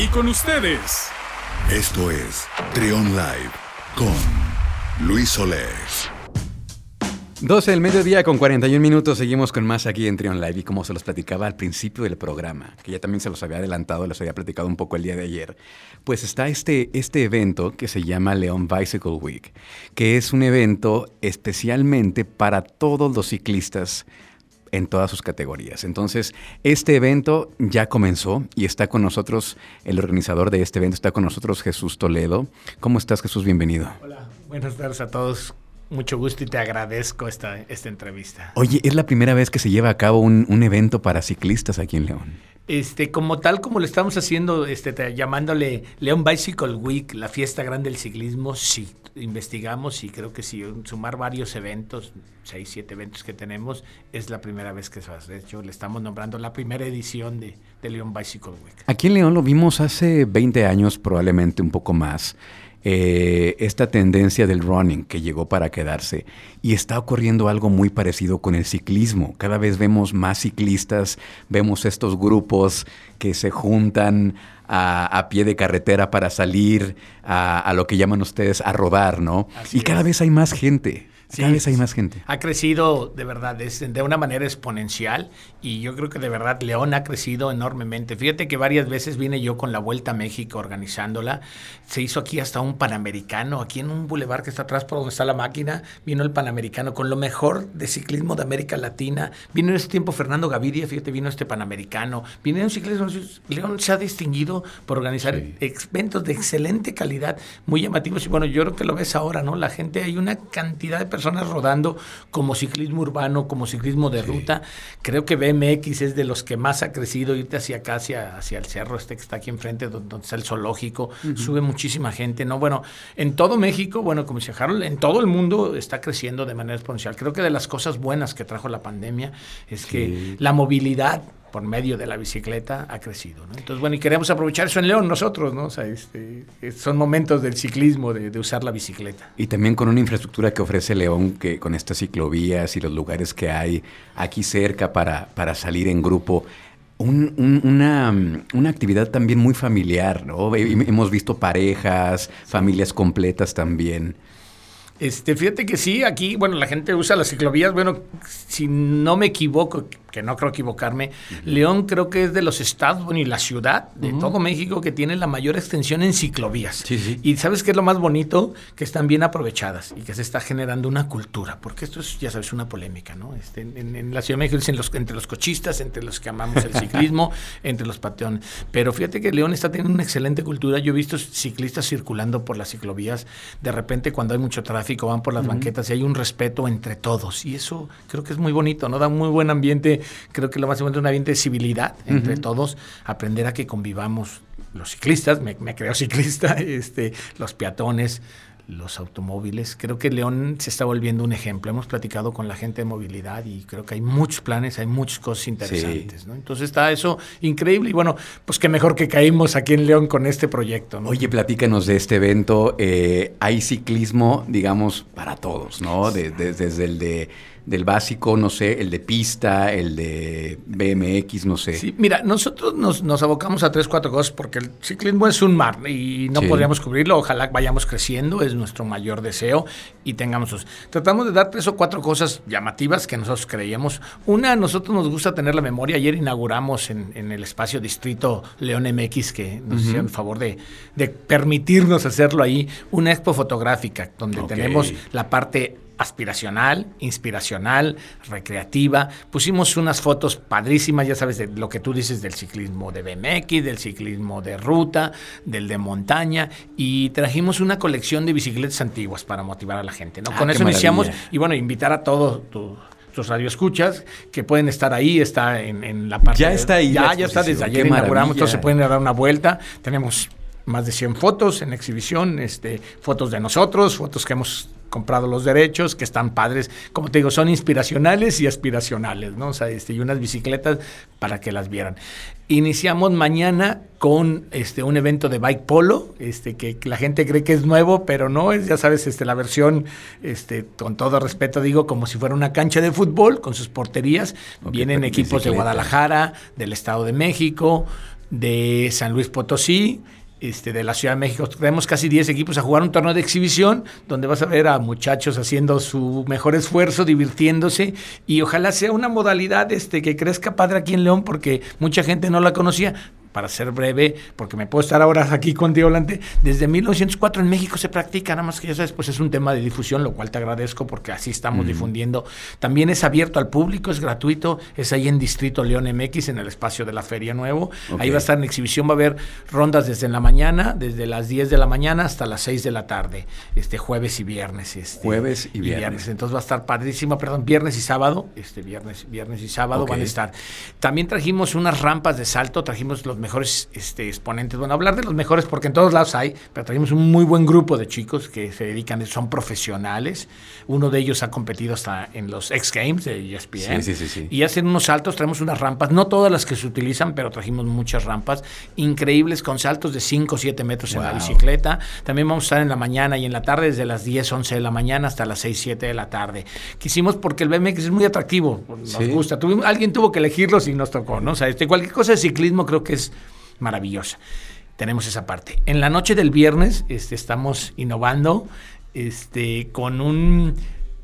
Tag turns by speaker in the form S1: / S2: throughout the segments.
S1: Y con ustedes.
S2: Esto es Trion Live con Luis Solés.
S3: 12 del mediodía con 41 minutos, seguimos con más aquí en Trion Live y como se los platicaba al principio del programa, que ya también se los había adelantado, les había platicado un poco el día de ayer, pues está este, este evento que se llama León Bicycle Week, que es un evento especialmente para todos los ciclistas en todas sus categorías. Entonces, este evento ya comenzó y está con nosotros, el organizador de este evento está con nosotros, Jesús Toledo. ¿Cómo estás, Jesús? Bienvenido.
S4: Hola, buenas tardes a todos. Mucho gusto y te agradezco esta, esta entrevista.
S3: Oye, es la primera vez que se lleva a cabo un, un evento para ciclistas aquí en León.
S4: Este, como tal, como lo estamos haciendo, este, llamándole León Bicycle Week, la fiesta grande del ciclismo, sí, investigamos y creo que sí, sumar varios eventos, seis, siete eventos que tenemos, es la primera vez que se hace. De hecho, le estamos nombrando la primera edición de, de León Bicycle Week.
S3: Aquí en León lo vimos hace 20 años, probablemente un poco más. Eh, esta tendencia del running que llegó para quedarse y está ocurriendo algo muy parecido con el ciclismo. Cada vez vemos más ciclistas, vemos estos grupos que se juntan a, a pie de carretera para salir a, a, lo que llaman ustedes a rodar, ¿no?
S4: Así
S3: y cada
S4: es.
S3: vez hay más gente.
S4: Sí,
S3: cada vez hay más gente.
S4: Ha crecido de verdad, es de una manera exponencial y yo creo que de verdad León ha crecido enormemente. Fíjate que varias veces vine yo con la Vuelta a México organizándola. Se hizo aquí hasta un Panamericano, aquí en un bulevar que está atrás por donde está la máquina, vino el Panamericano con lo mejor de ciclismo de América Latina. Vino en ese tiempo Fernando Gaviria, fíjate, vino este Panamericano. Vino un ciclismo, León se ha distinguido por organizar
S3: Sí.
S4: eventos de excelente calidad, muy llamativos. Y bueno, yo creo que lo ves ahora, ¿no? La gente, hay una cantidad de personas rodando como ciclismo urbano, como ciclismo de ruta. Creo que BMX es de los que más ha crecido, irte hacia acá, hacia, hacia el cerro este que está aquí enfrente, donde, donde está el zoológico. Sube muchísima gente, ¿no? Bueno, en todo México, bueno, como dice Harold, en todo el mundo está creciendo de manera exponencial. Creo que de las cosas buenas que trajo la pandemia es que la movilidad por medio de la bicicleta ha crecido. ¿no? Entonces, bueno, y queremos aprovechar eso en León nosotros, ¿no? O sea, este, son momentos del ciclismo, de, de, usar la bicicleta.
S3: Y también con una infraestructura que ofrece León, que con estas ciclovías y los lugares que hay aquí cerca para, para salir en grupo. Un, un, una, una, actividad también muy familiar, ¿no? Hemos visto parejas, familias completas también.
S4: Este, fíjate que sí, aquí, bueno, la gente usa las ciclovías, bueno, si no me equivoco, que no creo equivocarme, uh -huh. León creo que es de los estados, bueno, y la ciudad de uh -huh. todo México que tiene la mayor extensión en ciclovías.
S3: Sí, sí.
S4: Y sabes qué es lo más bonito, que están bien aprovechadas y que se está generando una cultura, porque esto es, ya sabes, una polémica, ¿no? Este, en, en, la Ciudad de México dicen los, entre los cochistas, entre los que amamos el ciclismo, entre los pateones. Pero fíjate que León está teniendo una excelente cultura. Yo he visto ciclistas circulando por las ciclovías, de repente cuando hay mucho tráfico, van por las uh -huh. banquetas y hay un respeto entre todos. Y eso creo que es muy bonito, ¿no? Da un muy buen ambiente. Creo que lo más importante es un ambiente de civilidad entre uh -huh. todos, aprender a que convivamos los ciclistas, me, me creo ciclista, este, los peatones, los automóviles. Creo que León se está volviendo un ejemplo. Hemos platicado con la gente de movilidad y creo que hay muchos planes, hay muchas cosas interesantes. Sí. ¿no? Entonces está eso increíble y bueno, pues qué mejor que caímos aquí en León con este proyecto. ¿no?
S3: Oye, platícanos de este evento. Eh, hay ciclismo, digamos, para todos, ¿no? De, de, desde el de del básico, no sé, el de pista, el de BMX, no sé.
S4: Sí, mira, nosotros nos, nos abocamos a tres, cuatro cosas porque el ciclismo es un mar y no sí. podríamos cubrirlo. Ojalá vayamos creciendo, es nuestro mayor deseo y tengamos. Tratamos de dar tres o cuatro cosas llamativas que nosotros creíamos. Una, a nosotros nos gusta tener la memoria. Ayer inauguramos en, en el espacio distrito León MX, que nos uh -huh. hicieron el favor de, de, permitirnos hacerlo ahí, una expo fotográfica donde okay. tenemos la parte aspiracional, inspiracional, recreativa. Pusimos unas fotos padrísimas, ya sabes, de lo que tú dices del ciclismo de BMX, del ciclismo de ruta, del de montaña, y trajimos una colección de bicicletas antiguas para motivar a la gente. ¿no?
S3: Ah,
S4: Con eso iniciamos, y bueno, invitar a todos tu, tus radioescuchas que pueden estar ahí, está en, en la parte.
S3: Ya está ahí.
S4: Ya, ya está, desde ayer inauguramos, entonces se pueden dar una vuelta. Tenemos más de 100 fotos en exhibición, este, fotos de nosotros, fotos que hemos comprado los derechos, que están padres, como te digo, son inspiracionales y aspiracionales, ¿no? O sea, este, y unas bicicletas para que las vieran. Iniciamos mañana con este un evento de bike polo, este que la gente cree que es nuevo, pero no es, ya sabes, este la versión este con todo respeto digo como si fuera una cancha de fútbol con sus porterías. Okay, Vienen equipos de Guadalajara, del Estado de México, de San Luis Potosí, este, de la Ciudad de México. Tenemos casi 10 equipos a jugar un torneo de exhibición donde vas a ver a muchachos haciendo su mejor esfuerzo, divirtiéndose y ojalá sea una modalidad este, que crezca padre aquí en León porque mucha gente no la conocía para ser breve, porque me puedo estar ahora aquí contigo delante, desde 1904 en México se practica, nada más que ya sabes, pues es un tema de difusión, lo cual te agradezco porque así estamos difundiendo. También es abierto al público, es gratuito, es ahí en Distrito León MX, en el espacio de la Feria Nuevo. Ahí va a estar en exhibición, va a haber rondas desde la mañana, desde las 10 de la mañana hasta las 6 de la tarde, este jueves y viernes. Este,
S3: jueves y viernes.
S4: Entonces va a estar padrísimo, perdón, viernes y sábado, este viernes, viernes y sábado van a estar. También trajimos unas rampas de salto, trajimos los mejores este, exponentes. Bueno, hablar de los mejores porque en todos lados hay, pero tenemos un muy buen grupo de chicos que se dedican, son profesionales. Uno de ellos ha competido hasta en los X Games de ESPN.
S3: Sí, sí, sí,
S4: y hacen unos saltos, traemos unas rampas, no todas las que se utilizan, pero trajimos muchas rampas increíbles con saltos de 5 o 7 metros en la bicicleta. También vamos a estar en la mañana y en la tarde, desde las 10, 11 de la mañana hasta las 6, 7 de la tarde. Quisimos porque el BMX es muy atractivo, nos gusta. Tuvimos, alguien tuvo que elegirlos y nos tocó, ¿no? O sea, este, cualquier cosa de ciclismo creo que es maravillosa. Tenemos esa parte. En la noche del viernes este, estamos innovando este, con un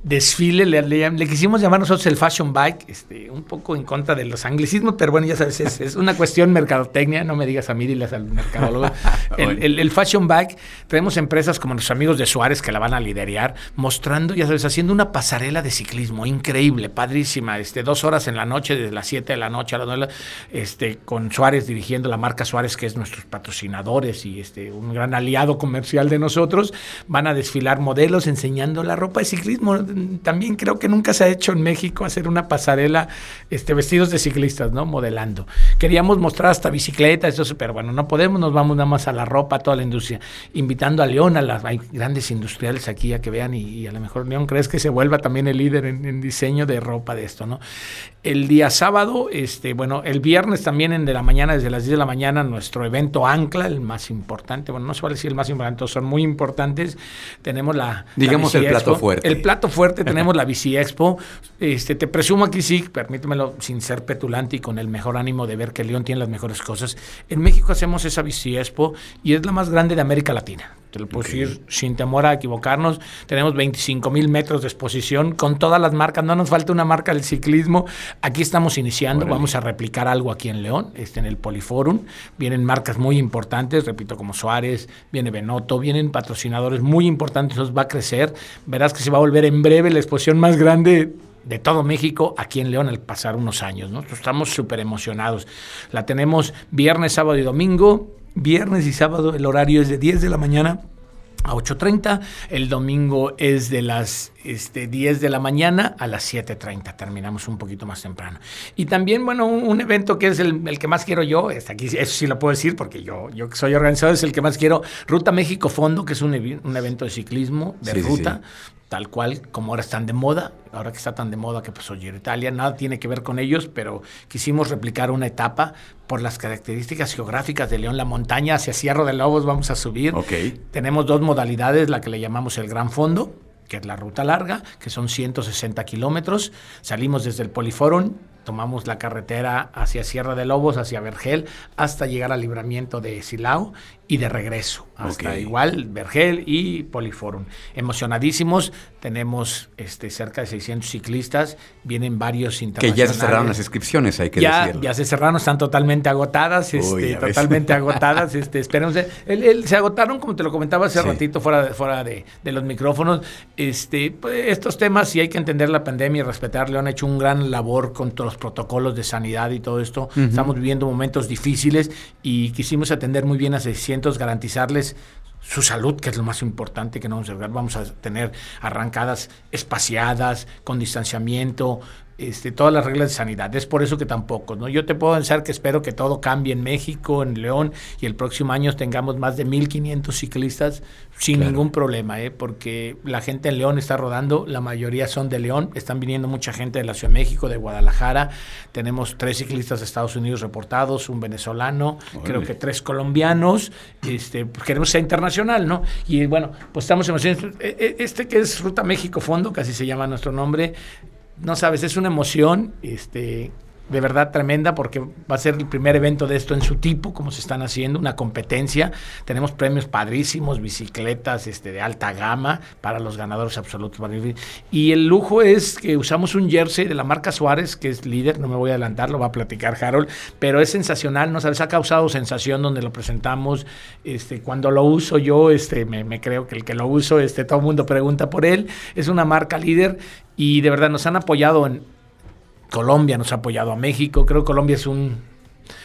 S4: desfile, le, quisimos llamar nosotros el Fashion Bike, este, un poco en contra de los anglicismos, pero bueno, ya sabes, es, una cuestión mercadotecnia, no me digas a mí, diles al mercadólogo. el, el, Fashion Bike, tenemos empresas como nuestros amigos de Suárez que la van a liderar, mostrando, ya sabes, haciendo una pasarela de ciclismo increíble, padrísima, este, dos horas en la noche, desde las 7 de la noche a las 9, este, con Suárez dirigiendo la marca Suárez, que es nuestros patrocinadores y este, un gran aliado comercial de nosotros, van a desfilar modelos enseñando la ropa de ciclismo también creo que nunca se ha hecho en México hacer una pasarela este, vestidos de ciclistas, ¿no? Modelando. Queríamos mostrar hasta bicicletas, eso, pero bueno, no podemos, nos vamos nada más a la ropa, a toda la industria, invitando a León, a las hay grandes industriales aquí a que vean y, a lo mejor León crees que se vuelva también el líder en, diseño de ropa de esto, ¿no? El día sábado, este, bueno, el viernes también en de la mañana, desde las 10 de la mañana, nuestro evento Ancla, el más importante, bueno, no se vale decir el más importante, son muy importantes. Tenemos la...
S3: Digamos el plato fuerte.
S4: El plato fuerte tenemos la Bici Expo. Este, te presumo aquí sí, permítemelo sin ser petulante y con el mejor ánimo de ver que León tiene las mejores cosas. En México hacemos esa Bici Expo y es la más grande de América Latina te lo puedo decir sin temor a equivocarnos. Tenemos 25 mil metros de exposición con todas las marcas. No nos falta una marca del ciclismo. Aquí estamos iniciando. Vamos a replicar algo aquí en León, este, en el Poliforum. Vienen marcas muy importantes, repito, como Suárez, viene Benotto, vienen patrocinadores muy importantes. Nos va a crecer. Verás que se va a volver en breve la exposición más grande de todo México aquí en León al pasar unos años. ¿no? Estamos súper emocionados. La tenemos viernes, sábado y domingo Viernes y sábado el horario es de 10 de la mañana a 8.30. El domingo es de las este, 10 de la mañana a las 7.30. Terminamos un poquito más temprano. Y también, bueno, un, evento que es el, que más quiero yo, es aquí, eso sí lo puedo decir porque yo, yo que soy organizador, es el que más quiero. Ruta México Fondo, que es un, evento de ciclismo, de ruta. Tal cual como ahora están de moda, ahora que está tan de moda que pues oye Italia, nada tiene que ver con ellos, pero quisimos replicar una etapa por las características geográficas de León, la montaña hacia Cierro de Lobos vamos a subir.
S3: Okay.
S4: Tenemos dos modalidades, la que le llamamos el Gran Fondo, que es la ruta larga, que son 160 kilómetros. Salimos desde el Poliforum, tomamos la carretera hacia Sierra de Lobos, hacia Vergel, hasta llegar al libramiento de Silao y de regreso. Hasta igual Vergel y Poliforum. Emocionadísimos, tenemos este, cerca de 600 ciclistas, vienen varios internacionales.
S3: Que ya se cerraron las inscripciones, hay que
S4: ya,
S3: decirlo.
S4: Ya se cerraron, están totalmente agotadas, este, totalmente agotadas. Este, esperemos, se agotaron, como te lo comentaba hace ratito, fuera, de, fuera de, los micrófonos. Este, pues, estos temas, sí hay que entender la pandemia y respetarle, han hecho un gran labor con todos los protocolos de sanidad y todo esto. Estamos viviendo momentos difíciles y quisimos atender muy bien a 600, garantizarles su salud, que es lo más importante que no vamos a Vamos a tener arrancadas espaciadas, con distanciamiento, este, todas las reglas de sanidad. Es por eso que tampoco, ¿no? Yo te puedo pensar que espero que todo cambie en México, en León, y el próximo año tengamos más de 1.500 ciclistas sin ningún problema, ¿eh? porque la gente en León está rodando, la mayoría son de León, están viniendo mucha gente de la Ciudad de México, de Guadalajara, tenemos tres ciclistas de Estados Unidos reportados, un venezolano, creo que tres colombianos, este, queremos ser internacional, ¿no? Y bueno, pues estamos emocionados. E, e, este que es Ruta México Fondo, casi se llama nuestro nombre, no sabes, es una emoción, este, de verdad tremenda porque va a ser el primer evento de esto en su tipo, como se están haciendo, una competencia. Tenemos premios padrísimos, bicicletas este, de alta gama para los ganadores absolutos. Y el lujo es que usamos un jersey de la marca Suárez, que es líder, no me voy a adelantar, lo va a platicar Harold, pero es sensacional, ¿no sabes? Ha causado sensación donde lo presentamos. Este, cuando lo uso yo, este, me, creo que el que lo uso, este, todo el mundo pregunta por él. Es una marca líder y de verdad nos han apoyado en Colombia, nos ha apoyado a México. Creo que Colombia es un,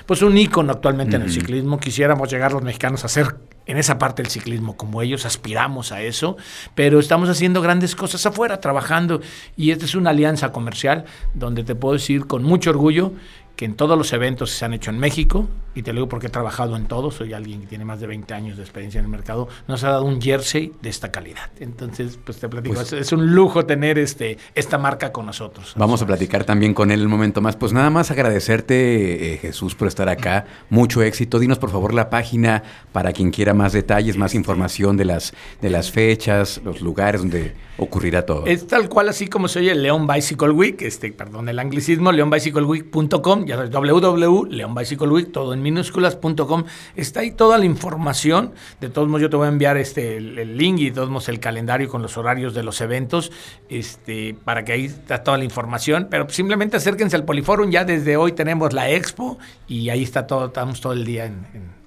S4: pues un ícono actualmente en el ciclismo. Quisiéramos llegar los mexicanos a ser en esa parte del ciclismo como ellos, aspiramos a eso, pero estamos haciendo grandes cosas afuera, trabajando, y esta es una alianza comercial donde te puedo decir con mucho orgullo que en todos los eventos que se han hecho en México, y te lo digo porque he trabajado en todos, soy alguien que tiene más de 20 años de experiencia en el mercado, nos ha dado un jersey de esta calidad. Entonces, pues te platico, pues es, un lujo tener este, esta marca con nosotros.
S3: Vamos a platicar también con él un momento más. Pues nada más agradecerte, eh, Jesús, por estar acá. Mucho éxito. Dinos, por favor, la página para quien quiera más detalles, más información de las, de las fechas, los lugares donde ocurrirá todo.
S4: Es tal cual así como se oye León Bicycle Week, este, perdón el anglicismo, leonbicycleweek.com, ya sabes, www.leonbicycleweek, todo en minúsculas.com, está ahí toda la información, de todos modos yo te voy a enviar este, el, link y de todos modos el calendario con los horarios de los eventos, este, para que ahí está toda la información, pero simplemente acérquense al Poliforum, ya desde hoy tenemos la expo y ahí está todo, estamos todo el día en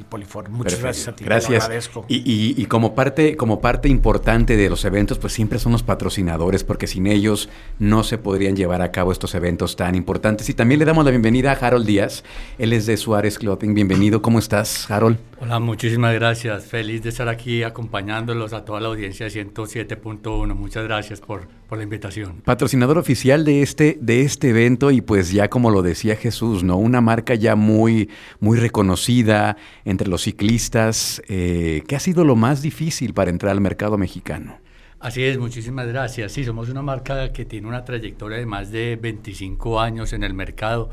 S4: Poliforum. Muchas gracias a ti.
S3: Gracias. Y, y, como, parte, como parte importante de los eventos, pues siempre son los patrocinadores, porque sin ellos no se podrían llevar a cabo estos eventos tan importantes. Y también le damos la bienvenida a Harold Díaz. Él es de Suárez Clothing. Bienvenido. ¿Cómo estás, Harold?
S1: Hola, muchísimas gracias. Feliz de estar aquí acompañándolos a toda la audiencia de 107.1. Muchas gracias por, por la invitación.
S3: Patrocinador oficial de este, de este evento y pues ya como lo decía Jesús, ¿no? Una marca ya muy, muy reconocida entre los ciclistas. Eh, ¿Qué ha sido lo más difícil para entrar al mercado mexicano?
S1: Así es, muchísimas gracias. Sí, somos una marca que tiene una trayectoria de más de 25 años en el mercado,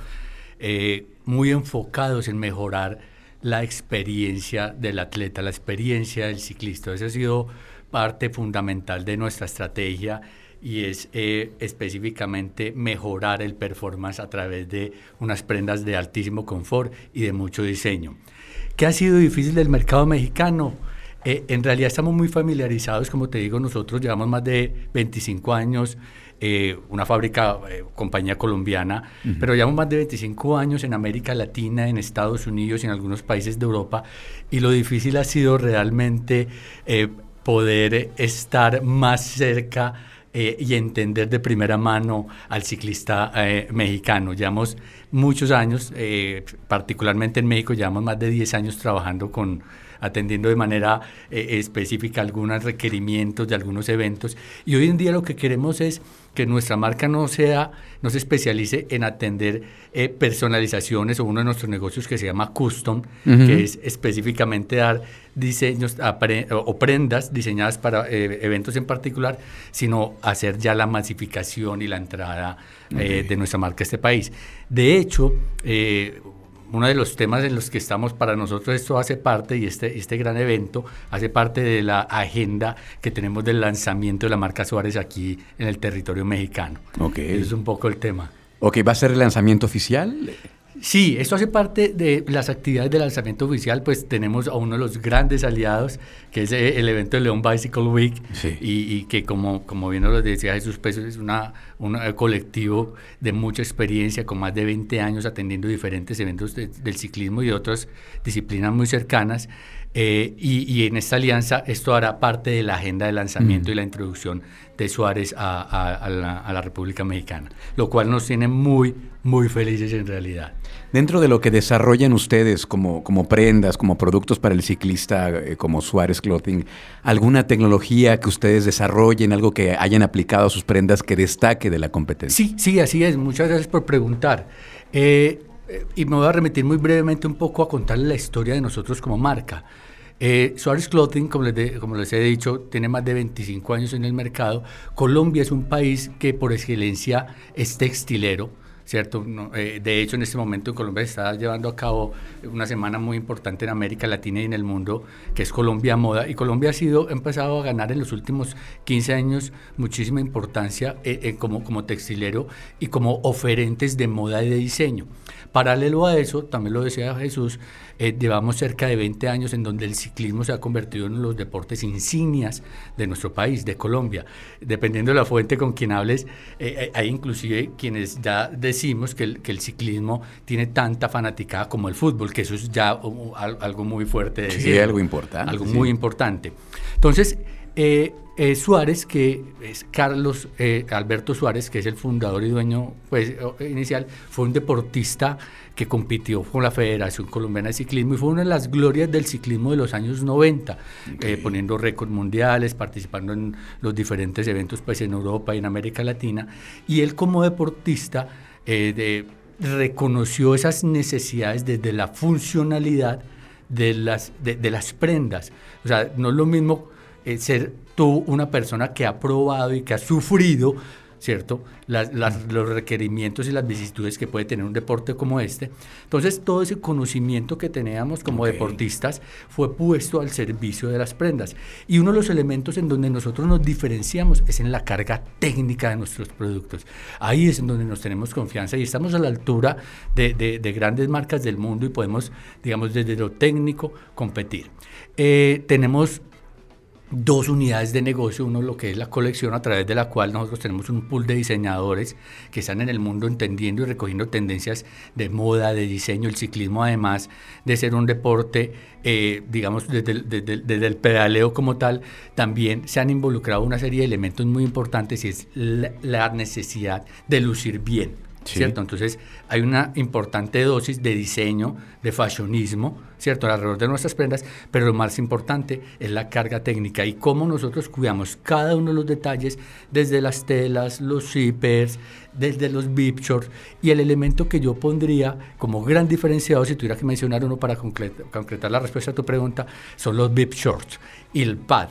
S1: eh, muy enfocados en mejorar la experiencia del atleta, la experiencia del ciclista. Eso ha sido parte fundamental de nuestra estrategia y es eh, específicamente mejorar el performance a través de unas prendas de altísimo confort y de mucho diseño. ¿Qué ha sido difícil del mercado mexicano? Eh, en realidad estamos muy familiarizados, como te digo, nosotros llevamos más de 25 años, eh, una fábrica, eh, compañía colombiana, pero llevamos más de 25 años en América Latina, en Estados Unidos y en algunos países de Europa, y lo difícil ha sido realmente poder estar más cerca y entender de primera mano al ciclista mexicano. Llevamos muchos años, eh, particularmente en México, llevamos más de 10 años trabajando con atendiendo de manera eh, específica algunos requerimientos de algunos eventos. Y hoy en día lo que queremos es que nuestra marca no sea no se especialice en atender eh, personalizaciones o uno de nuestros negocios que se llama custom que es específicamente dar diseños o prendas diseñadas para eventos en particular sino hacer ya la masificación y la entrada de nuestra marca a este país. De hecho, eh, uno de los temas en los que estamos para nosotros, esto hace parte, y este, este gran evento hace parte de la agenda que tenemos del lanzamiento de la marca Suárez aquí en el territorio mexicano.
S3: Ok.
S1: es un poco el tema.
S3: Ok, ¿va a ser el lanzamiento oficial?
S1: Sí, esto hace parte de las actividades de lanzamiento oficial, pues tenemos a uno de los grandes aliados, que es eh, el evento de León Bicycle Week, y, que como, como bien nos decía Jesús Pesos, es una, un eh, colectivo de mucha experiencia, con más de 20 años atendiendo diferentes eventos del ciclismo y de otras disciplinas muy cercanas. Eh, y, en esta alianza esto hará parte de la agenda de lanzamiento mm. y la introducción de Suárez a, la, República Mexicana, lo cual nos tiene muy, muy felices en realidad.
S3: Dentro de lo que desarrollan ustedes como, como prendas, como productos para el ciclista, eh, como Suárez Clothing, ¿alguna tecnología que ustedes desarrollen, algo que hayan aplicado a sus prendas que destaque de la competencia?
S1: Sí, sí, así es. Muchas gracias por preguntar. Eh, eh, y me voy a remitir muy brevemente un poco a contarles la historia de nosotros como marca. Eh, Suárez Clothing, como les, como les, he dicho, tiene más de 25 años en el mercado. Colombia es un país que por excelencia es textilero. ¿cierto? Eh, de hecho, en este momento en Colombia se está llevando a cabo una semana muy importante en América Latina y en el mundo, que es Colombia Moda. Y Colombia ha sido, ha empezado a ganar en los últimos 15 años muchísima importancia eh, eh, como, como textilero y como oferentes de moda y de diseño. Paralelo a eso, también lo decía Jesús, eh, llevamos cerca de 20 años en donde el ciclismo se ha convertido en los deportes insignias de nuestro país, de Colombia. Dependiendo de la fuente con quien hables, eh, eh, hay inclusive quienes ya decimos que el, que el, ciclismo tiene tanta fanaticada como el fútbol, que eso es ya uh, algo muy fuerte. De
S3: sí, algo importante.
S1: Algo muy importante. Entonces, eh, eh, Suárez, que es Carlos eh, Alberto Suárez, que es el fundador y dueño pues, inicial, fue un deportista que compitió con la Federación Colombiana de Ciclismo y fue una de las glorias del ciclismo de los años 90, poniendo récords mundiales, participando en los diferentes eventos pues, en Europa y en América Latina. Y él como deportista de, reconoció esas necesidades desde la funcionalidad de las, de, de las prendas. O sea, no es lo mismo eh, ser tú una persona que ha probado y que ha sufrido, ¿cierto? los requerimientos y las vicisitudes que puede tener un deporte como este. Entonces, todo ese conocimiento que teníamos como deportistas fue puesto al servicio de las prendas. Y uno de los elementos en donde nosotros nos diferenciamos es en la carga técnica de nuestros productos. Ahí es en donde nos tenemos confianza y estamos a la altura de, de, grandes marcas del mundo y podemos, digamos, desde lo técnico competir. Eh, tenemos dos unidades de negocio, uno lo que es la colección a través de la cual nosotros tenemos un pool de diseñadores que están en el mundo entendiendo y recogiendo tendencias de moda, de diseño, el ciclismo además de ser un deporte, eh, digamos, desde, el pedaleo como tal, también se han involucrado una serie de elementos muy importantes y es la necesidad de lucir bien ¿cierto? Entonces hay una importante dosis de diseño, de fashionismo, ¿cierto? Alrededor de nuestras prendas, pero lo más importante es la carga técnica y cómo nosotros cuidamos cada uno de los detalles, desde las telas, los zippers, desde los bib shorts y el elemento que yo pondría como gran diferenciador, si tuviera que mencionar uno para concretar la respuesta a tu pregunta, son los bib shorts y el pad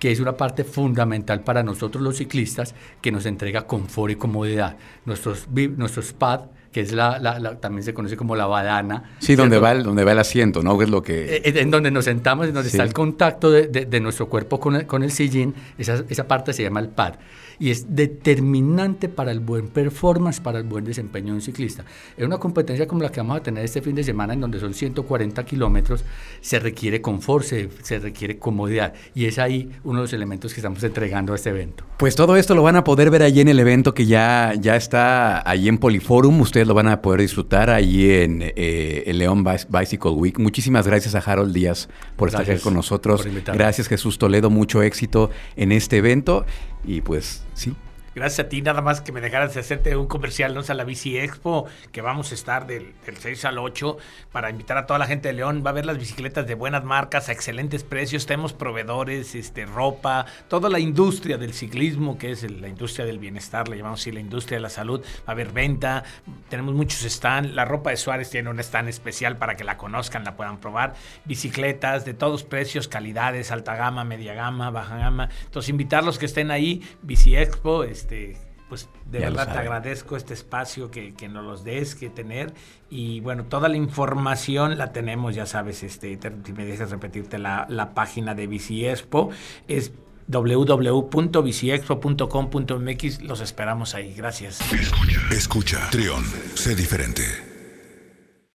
S1: que es una parte fundamental para nosotros los ciclistas, que nos entrega confort y comodidad. Nuestros, nuestros pad que es la, también se conoce como la badana.
S3: Sí, donde va, el, donde va el asiento, ¿no? Es lo que...
S1: Eh, eh, en donde nos sentamos, en donde está el contacto de, de, nuestro cuerpo con el, con el sillín, esa, esa parte se llama el pad y es determinante para el buen performance, para el buen desempeño de un ciclista. En una competencia como la que vamos a tener este fin de semana, en donde son 140 kilómetros, se requiere confort, se, se requiere comodidad y es ahí uno de los elementos que estamos entregando a este evento.
S3: Pues todo esto lo van a poder ver allí en el evento que ya, ya está allí en Poliforum. Ustedes lo van a poder disfrutar allí en eh, el León Bicycle Week. Muchísimas gracias a Harold Díaz por estar aquí con nosotros. Gracias Jesús Toledo, mucho éxito en este evento. Y pues sí,
S4: Gracias a ti, nada más que me dejaras de hacerte un comercial, ¿no? a la Bici Expo, que vamos a estar del, 6 al 8 para invitar a toda la gente de León. Va a ver las bicicletas de buenas marcas, a excelentes precios. Tenemos proveedores, este, ropa, toda la industria del ciclismo, que es la industria del bienestar, le llamamos así, la industria de la salud. Va a haber venta, tenemos muchos stands. La ropa de Suárez tiene un stand especial para que la conozcan, la puedan probar. Bicicletas de todos precios, calidades, alta gama, media gama, baja gama. Entonces, invitarlos que estén ahí, Bici Expo, este, pues de verdad te agradezco este espacio que, que, nos los des, que tener. Y bueno, toda la información la tenemos, ya sabes, este, si me dejas repetirte la, la página de Biciexpo, es www.biciexpo.com.mx. Los esperamos ahí. Gracias.
S2: Escucha, escucha. Trión, sé diferente.